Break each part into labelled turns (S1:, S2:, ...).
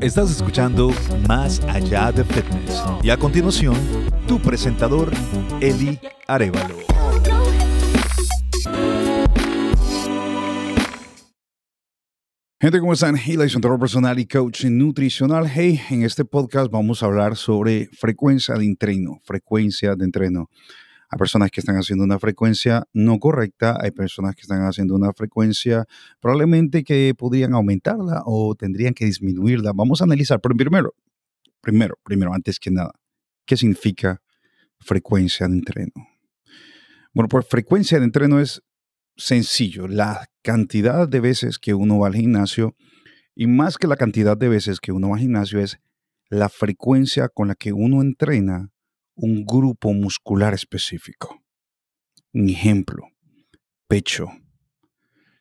S1: Estás escuchando Más Allá de Fitness. Y a continuación, tu presentador, Eli Arevalo. Gente, ¿cómo están? Eli, entrenador personal y coach nutricional. Hey, en este podcast vamos a hablar sobre frecuencia de entreno, frecuencia de entreno. Hay personas que están haciendo una frecuencia no correcta, hay personas que están haciendo una frecuencia probablemente que podrían aumentarla o tendrían que disminuirla. Vamos a analizar, pero primero, primero, primero, antes que nada, ¿qué significa frecuencia de entreno? Bueno, pues frecuencia de entreno es sencillo, la cantidad de veces que uno va al gimnasio y más que la cantidad de veces que uno va al gimnasio es la frecuencia con la que uno entrena un grupo muscular específico. Un ejemplo, pecho.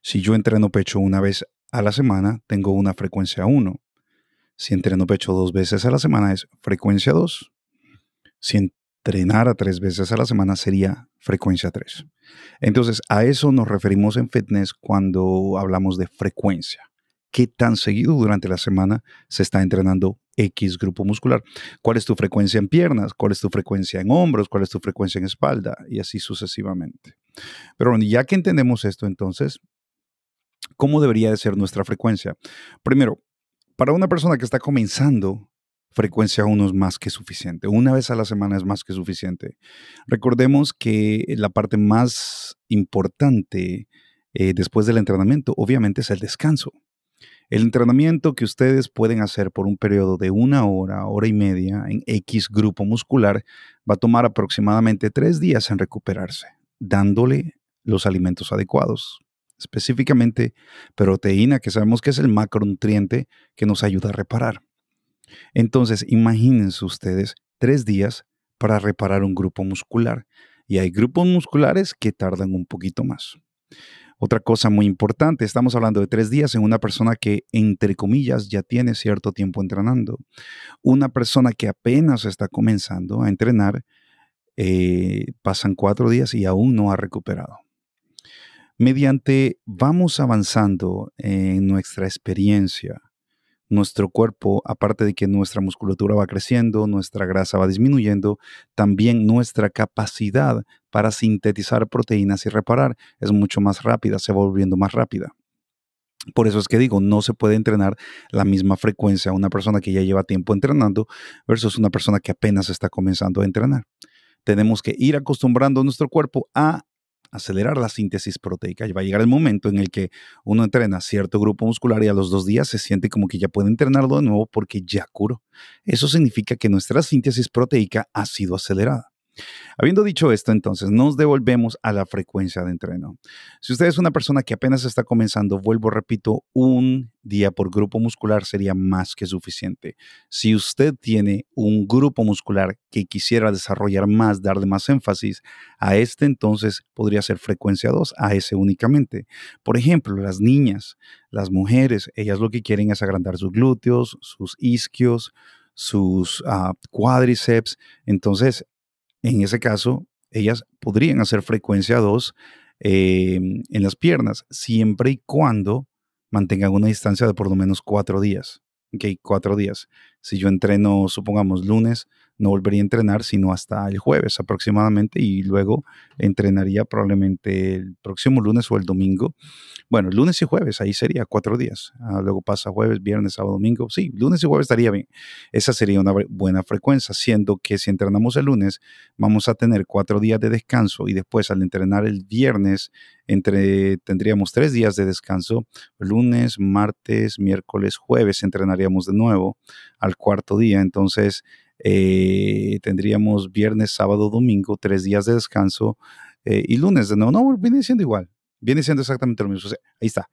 S1: Si yo entreno pecho una vez a la semana, tengo una frecuencia 1. Si entreno pecho dos veces a la semana es frecuencia 2. Si entrenara tres veces a la semana sería frecuencia 3. Entonces, a eso nos referimos en fitness cuando hablamos de frecuencia qué tan seguido durante la semana se está entrenando X grupo muscular. ¿Cuál es tu frecuencia en piernas? ¿Cuál es tu frecuencia en hombros? ¿Cuál es tu frecuencia en espalda? Y así sucesivamente. Pero bueno, ya que entendemos esto, entonces, ¿cómo debería de ser nuestra frecuencia? Primero, para una persona que está comenzando, frecuencia 1 es más que suficiente. Una vez a la semana es más que suficiente. Recordemos que la parte más importante eh, después del entrenamiento, obviamente, es el descanso. El entrenamiento que ustedes pueden hacer por un periodo de una hora, hora y media en X grupo muscular va a tomar aproximadamente tres días en recuperarse, dándole los alimentos adecuados, específicamente proteína, que sabemos que es el macronutriente que nos ayuda a reparar. Entonces, imagínense ustedes tres días para reparar un grupo muscular. Y hay grupos musculares que tardan un poquito más. Otra cosa muy importante, estamos hablando de tres días en una persona que, entre comillas, ya tiene cierto tiempo entrenando. Una persona que apenas está comenzando a entrenar, eh, pasan cuatro días y aún no ha recuperado. Mediante vamos avanzando en nuestra experiencia, nuestro cuerpo, aparte de que nuestra musculatura va creciendo, nuestra grasa va disminuyendo, también nuestra capacidad para sintetizar proteínas y reparar es mucho más rápida, se va volviendo más rápida. Por eso es que digo, no se puede entrenar la misma frecuencia a una persona que ya lleva tiempo entrenando versus una persona que apenas está comenzando a entrenar. Tenemos que ir acostumbrando nuestro cuerpo a acelerar la síntesis proteica. Y va a llegar el momento en el que uno entrena cierto grupo muscular y a los dos días se siente como que ya puede entrenarlo de nuevo porque ya curó. Eso significa que nuestra síntesis proteica ha sido acelerada. Habiendo dicho esto, entonces nos devolvemos a la frecuencia de entreno. Si usted es una persona que apenas está comenzando, vuelvo, repito, un día por grupo muscular sería más que suficiente. Si usted tiene un grupo muscular que quisiera desarrollar más, darle más énfasis a este, entonces podría ser frecuencia 2, a ese únicamente. Por ejemplo, las niñas, las mujeres, ellas lo que quieren es agrandar sus glúteos, sus isquios, sus uh, cuádriceps. Entonces, en ese caso, ellas podrían hacer frecuencia 2 em, en las piernas, siempre y cuando mantengan una distancia de por lo menos cuatro días. Ok, cuatro días. Si yo entreno, supongamos, lunes, no volvería a entrenar sino hasta el jueves aproximadamente y luego entrenaría probablemente el próximo lunes o el domingo. Bueno, lunes y jueves, ahí sería cuatro días. Ah, luego pasa jueves, viernes, sábado, domingo. Sí, lunes y jueves estaría bien. Esa sería una buena frecuencia, siendo que si entrenamos el lunes, vamos a tener cuatro días de descanso y después al entrenar el viernes, entre, tendríamos tres días de descanso. Lunes, martes, miércoles, jueves entrenaríamos de nuevo al cuarto día. Entonces, eh, tendríamos viernes, sábado, domingo, tres días de descanso eh, y lunes de nuevo. No, viene siendo igual. Viene siendo exactamente lo mismo. O sea, ahí está,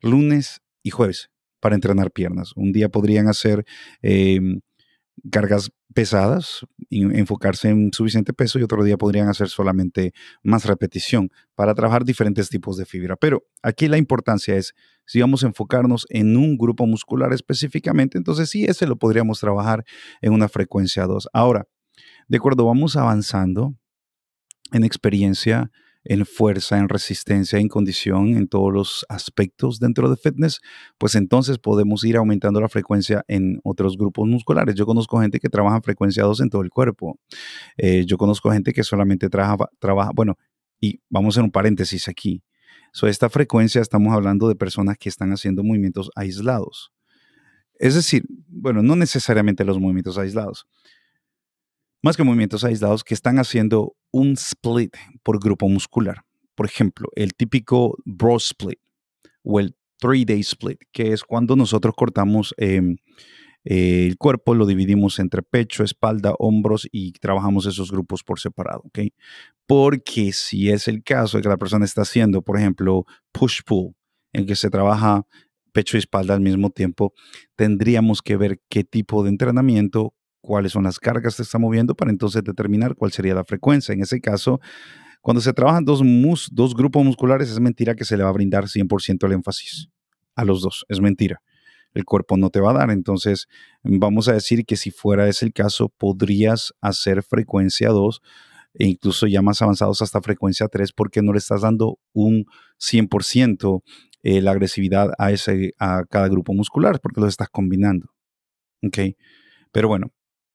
S1: lunes y jueves para entrenar piernas. Un día podrían hacer em, cargas pesadas, enfocarse en suficiente peso y otro día podrían hacer solamente más repetición para trabajar diferentes tipos de fibra. Pero aquí la importancia es, si vamos a enfocarnos en un grupo muscular específicamente, entonces sí, ese lo podríamos trabajar en una frecuencia 2. Ahora, de acuerdo, vamos avanzando en experiencia en fuerza, en resistencia, en condición, en todos los aspectos dentro de fitness, pues entonces podemos ir aumentando la frecuencia en otros grupos musculares. Yo conozco gente que trabaja en frecuencia 2 en todo el cuerpo. Eh, yo conozco gente que solamente trabaja, trabaja, bueno, y vamos hacer un paréntesis aquí. So, esta frecuencia estamos hablando de personas que están haciendo movimientos aislados. Es decir, bueno, no necesariamente los movimientos aislados más que movimientos aislados que están haciendo un split por grupo muscular. Por ejemplo, el típico bro split o el three day split, que es cuando nosotros cortamos em, el cuerpo, lo dividimos entre pecho, espalda, hombros y trabajamos esos grupos por separado. Porque si es el caso de que la persona está haciendo, por ejemplo, push-pull, en que se trabaja pecho y espalda al mismo tiempo, tendríamos que ver qué tipo de entrenamiento cuáles son las cargas que está moviendo para entonces determinar cuál sería la frecuencia. En ese caso, cuando se trabajan dos, dos grupos musculares, es mentira que se le va a brindar 100% el énfasis a los dos. Es mentira. El cuerpo no te va a dar. Entonces, vamos a decir que si fuera ese el caso, podrías hacer frecuencia 2 e incluso ya más avanzados hasta frecuencia 3 porque no le estás dando un 100% eh, la agresividad a, ese, a cada grupo muscular porque lo estás combinando. ¿Ok? Pero bueno,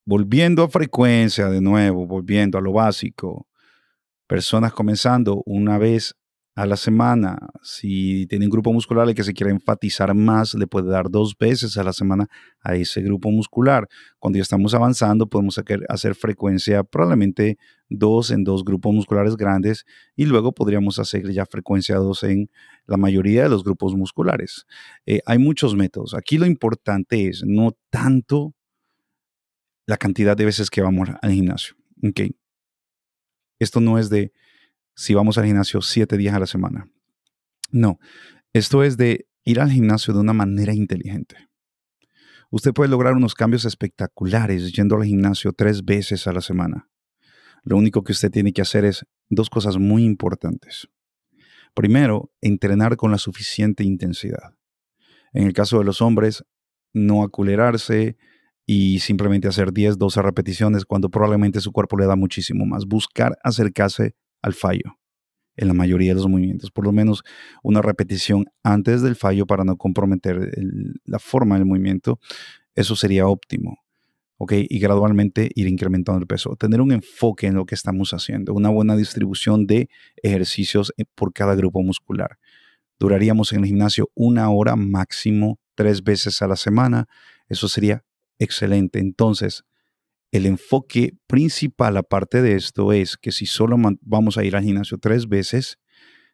S1: volviendo a frecuencia de nuevo, volviendo a lo básico, personas comenzando una vez a la semana. Si tienen grupo muscular que se quiere enfatizar más, le puede dar dos veces a la semana a ese grupo muscular. Cuando ya estamos avanzando, podemos hacer frecuencia probablemente dos en dos grupos musculares grandes y luego podríamos hacer ya frecuencia dos en la mayoría de los grupos musculares. Eh, hay muchos métodos. Aquí lo importante es no tanto la cantidad de veces que vamos al gimnasio. Okay. Esto no es de si vamos al gimnasio siete días a la semana. No, esto es de ir al gimnasio de una manera inteligente. Usted puede lograr unos cambios espectaculares yendo al gimnasio tres veces a la semana. Lo único que usted tiene que hacer es dos cosas muy importantes. Primero, entrenar con la suficiente intensidad. En el caso de los hombres, no aculerarse, y simplemente hacer 10, 12 repeticiones cuando probablemente su cuerpo le da muchísimo más. Buscar acercarse al fallo en la mayoría de los movimientos, por lo menos una repetición antes del fallo para no comprometer la forma del movimiento, eso sería óptimo. ¿ok? Y gradualmente ir incrementando el peso. Tener un enfoque en lo que estamos haciendo, una buena distribución de ejercicios eh, por cada grupo muscular. Duraríamos en el gimnasio una hora máximo tres veces a la semana. Eso sería Excelente. Entonces, el enfoque principal aparte de esto es que si solo vamos a ir al gimnasio tres veces,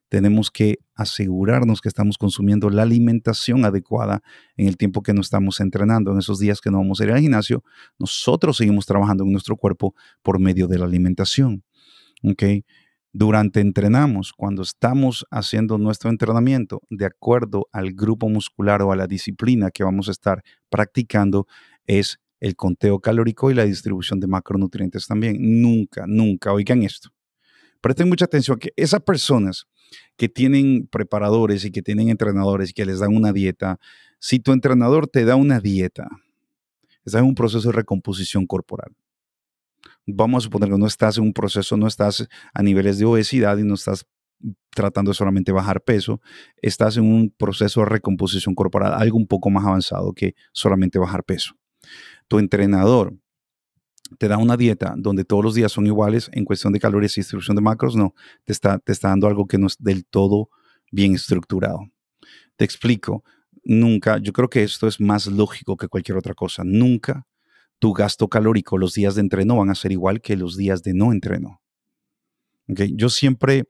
S1: tenemos que asegurarnos que estamos consumiendo la alimentación adecuada en el tiempo que no estamos entrenando. En esos días que no vamos a ir al gimnasio, nosotros seguimos trabajando en nuestro cuerpo por medio de la alimentación. ¿Okay? Durante entrenamos, cuando estamos haciendo nuestro entrenamiento de acuerdo al grupo muscular o a la disciplina que vamos a estar practicando, es el conteo calórico y la distribución de macronutrientes también. Nunca, nunca, oigan esto. Presten mucha atención que esas personas que tienen preparadores y que tienen entrenadores y que les dan una dieta, si tu entrenador te da una dieta, estás en un proceso de recomposición corporal. Vamos a suponer que no estás en un proceso, no estás a niveles de obesidad y no estás tratando de solamente bajar peso, estás en un proceso de recomposición corporal, algo un poco más avanzado que solamente bajar peso tu entrenador te da una dieta donde todos los días son iguales en cuestión de calorías y distribución de macros, no, te está, te está dando algo que no es del todo bien estructurado. Te explico, nunca, yo creo que esto es más lógico que cualquier otra cosa, nunca tu gasto calórico los días de entreno van a ser igual que los días de no entreno. Okay? Yo siempre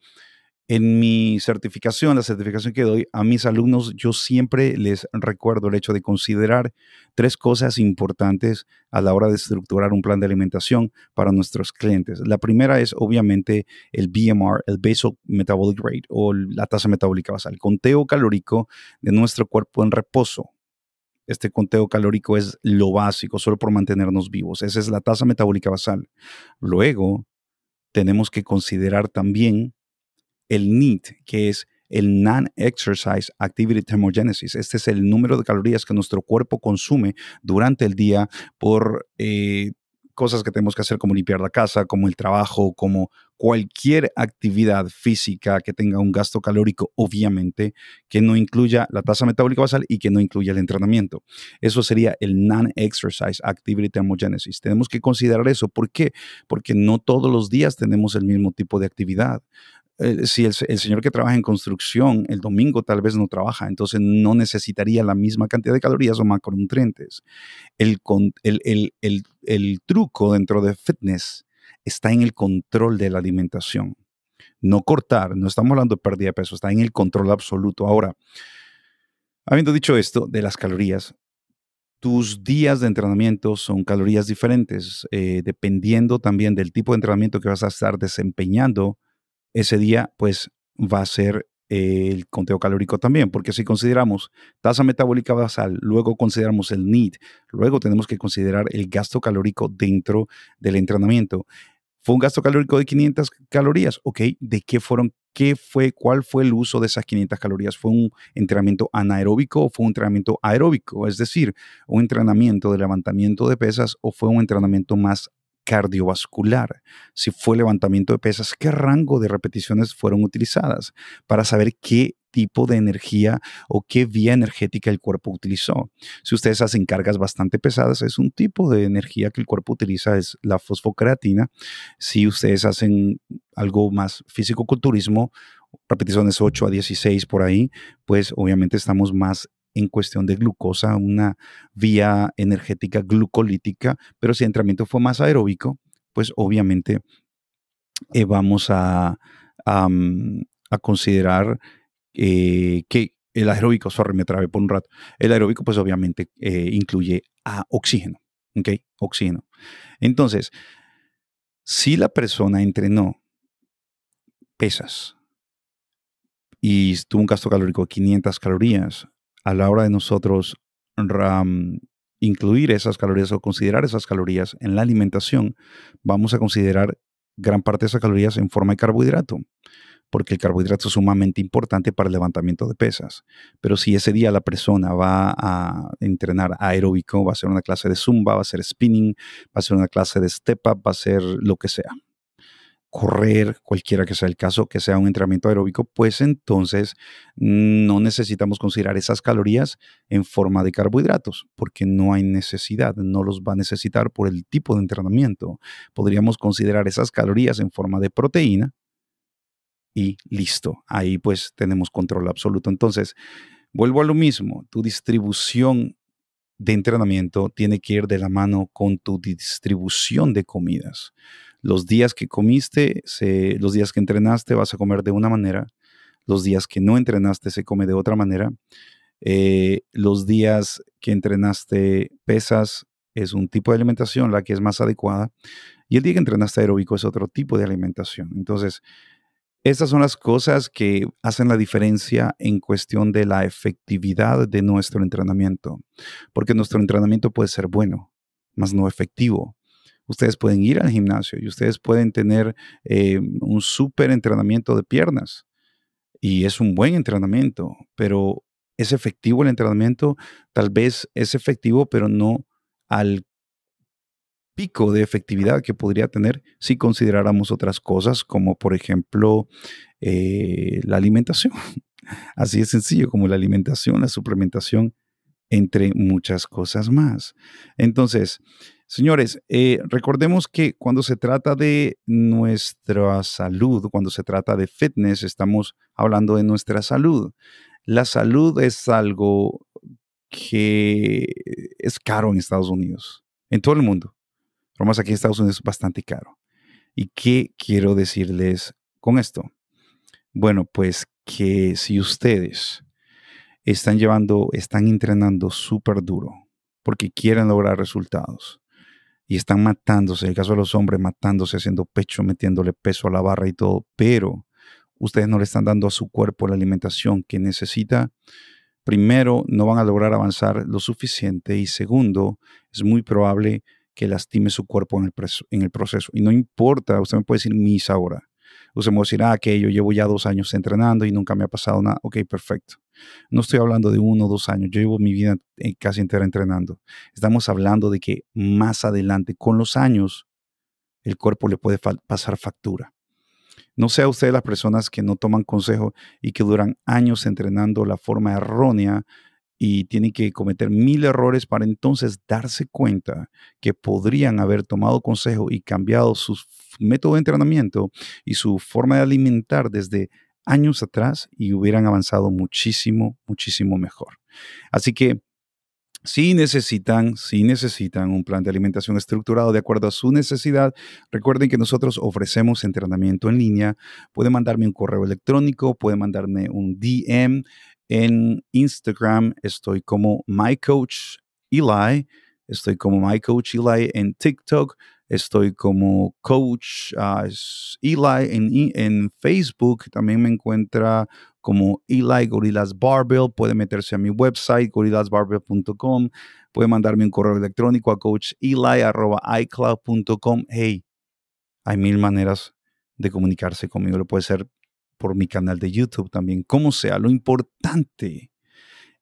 S1: En mi certificación, la certificación que doy a mis alumnos, yo siempre les recuerdo el hecho de considerar tres cosas importantes a la hora de estructurar un plan de alimentación para nuestros clientes. La primera es obviamente el BMR, el Basal Metabolic Rate o la tasa metabólica basal, el conteo calórico de nuestro cuerpo en reposo. Este conteo calórico es lo básico, solo por mantenernos vivos. Esa es la tasa metabólica basal. Luego, tenemos que considerar también el NEAT, que es el Non-Exercise Activity Thermogenesis. Este es el número de calorías que nuestro cuerpo consume durante el día por eh, cosas que tenemos que hacer como limpiar la casa, como el trabajo, como cualquier actividad física que tenga un gasto calórico, obviamente, que no incluya la tasa metabólica basal y que no incluya el entrenamiento. Eso sería el non-exercise activity thermogenesis. Tenemos que considerar eso. ¿Por qué? Porque no todos los días tenemos el mismo tipo de actividad. Eh, si el, señor que trabaja en construcción el domingo tal vez no trabaja, entonces no necesitaría la misma cantidad de calorías o macronutrientes. El, el, el truco dentro de fitness está en el control de la alimentación. No cortar, no estamos hablando de pérdida de peso, está en el control absoluto. Ahora, habiendo dicho esto de las calorías, tus días de entrenamiento son calorías diferentes, eh, dependiendo también del tipo de entrenamiento que vas a estar desempeñando ese día pues va a ser el conteo calórico también, porque si consideramos tasa metabólica basal, luego consideramos el NEAT, luego tenemos que considerar el gasto calórico dentro del entrenamiento. ¿Fue un gasto calórico de 500 calorías? Ok, ¿de qué fueron? ¿Qué fue? ¿Cuál fue el uso de esas 500 calorías? ¿Fue un entrenamiento anaeróbico o fue un entrenamiento aeróbico? Es decir, un entrenamiento de levantamiento de pesas o fue un entrenamiento más cardiovascular, si fue levantamiento de pesas, qué rango de repeticiones fueron utilizadas para saber qué tipo de energía o qué vía energética el cuerpo utilizó. Si ustedes hacen cargas bastante pesadas, es un tipo de energía que el cuerpo utiliza, es la fosfocreatina. Si ustedes hacen algo más físico-culturismo, repeticiones 8 a 16 por ahí, pues obviamente estamos más en cuestión de glucosa, una vía energética glucolítica, pero si el entrenamiento fue más aeróbico, pues obviamente eh, vamos a, mm, considerar eh, que el aeróbico, sorry, me trabé por un rato, el aeróbico pues obviamente eh, incluye a oxígeno, ¿ok? Oxígeno. Entonces, si la persona entrenó pesas y tuvo un gasto calórico de 500 calorías, a la hora de nosotros incluir esas calorías o considerar esas calorías en la alimentación, vamos a considerar gran parte de esas calorías en forma de carbohidrato, porque el carbohidrato es sumamente importante para el levantamiento de pesas. Pero si ese día la persona va a entrenar aeróbico, va a ser una clase de zumba, va a ser spinning, va a ser una clase de step up, va a ser lo que sea correr, cualquiera que sea el caso, que sea un entrenamiento aeróbico, pues entonces no necesitamos considerar esas calorías en forma de carbohidratos, porque no hay necesidad, no los va a necesitar por el tipo de entrenamiento. Podríamos considerar esas calorías en forma de proteína y listo, ahí pues tenemos control absoluto. Entonces, vuelvo a lo mismo, tu distribución de entrenamiento tiene que ir de la mano con tu distribución de comidas los días que comiste, los días que entrenaste vas a comer de una manera, los días que no entrenaste se come de otra manera, eh, los días que entrenaste pesas es un tipo de alimentación la que es más adecuada y el día que entrenaste aeróbico es otro tipo de alimentación. Entonces, estas son las cosas que hacen la diferencia en cuestión de la efectividad de nuestro entrenamiento, porque nuestro entrenamiento puede ser bueno, más no efectivo ustedes pueden ir al gimnasio y ustedes pueden tener eh, un súper entrenamiento de piernas. Y es un buen entrenamiento, pero es efectivo el entrenamiento, tal vez es efectivo, pero no al pico de efectividad que podría tener si consideráramos otras cosas, como por ejemplo eh, la alimentación. Así de sencillo como la alimentación, la suplementación, entre muchas cosas más. Entonces, Señores, eh, recordemos que cuando se trata de nuestra salud, cuando se trata de fitness, estamos hablando de nuestra salud. La salud es algo que es caro en Estados Unidos, en todo el mundo. Pero más aquí en Estados Unidos es bastante caro. ¿Y qué quiero decirles con esto? Bueno, pues que si ustedes están llevando, están entrenando súper duro porque quieren lograr resultados y están matándose, en el caso de los hombres, matándose, haciendo pecho, metiéndole peso a la barra y todo, pero ustedes no le están dando a su cuerpo la alimentación que necesita, primero, no van a lograr avanzar lo suficiente y segundo, es muy probable que lastime su cuerpo en el, proceso. Y no importa, usted me puede decir mis ahora. Usted me puede decir, ah, que yo llevo ya dos años entrenando y nunca me ha pasado nada. Ok, perfecto. No estoy hablando de uno o dos años. Yo llevo mi vida casi entera entrenando. Estamos hablando de que más adelante, con los años, el cuerpo le puede pasar factura. No sea usted las personas que no toman consejo y que duran años entrenando la forma errónea y tienen que cometer mil errores para entonces darse cuenta que podrían haber tomado consejo y cambiado su método de entrenamiento y su forma de alimentar desde años atrás y hubieran avanzado muchísimo, muchísimo mejor. Así que si necesitan, si necesitan un plan de alimentación estructurado de acuerdo a su necesidad, recuerden que nosotros ofrecemos entrenamiento en línea. Puede mandarme un correo electrónico, puede mandarme un DM en Instagram. Estoy como MyCoachEli. Estoy como MyCoachEli en TikTok. Estoy como Coach uh, Eli en, Facebook. También me encuentra como Eli Gorillas Barbell. Puede meterse a mi website, gorillasbarbell.com. Puede mandarme un correo electrónico a coacheli.icloud.com. Hey, hay mil maneras de comunicarse conmigo. Lo puede ser por mi canal de YouTube también. Como sea, lo importante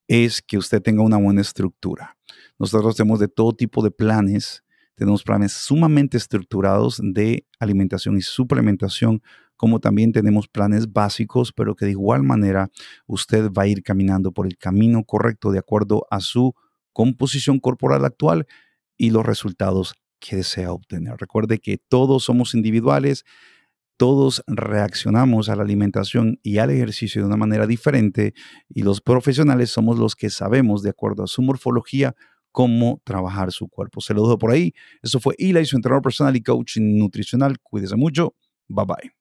S1: es que usted tenga una buena estructura. Nosotros tenemos de todo tipo de planes tenemos planes sumamente estructurados de alimentación y suplementación, como también tenemos planes básicos, pero que de igual manera usted va a ir caminando por el camino correcto de acuerdo a su composición corporal actual y los resultados que desea obtener. Recuerde que todos somos individuales, todos reaccionamos a la alimentación y al ejercicio de una manera diferente y los profesionales somos los que sabemos, de acuerdo a su morfología, cómo trabajar su cuerpo. Se lo dejo por ahí. Eso fue Eli, su entrenador personal y coach nutricional. Cuídese mucho. Bye bye.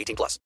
S2: 18 plus.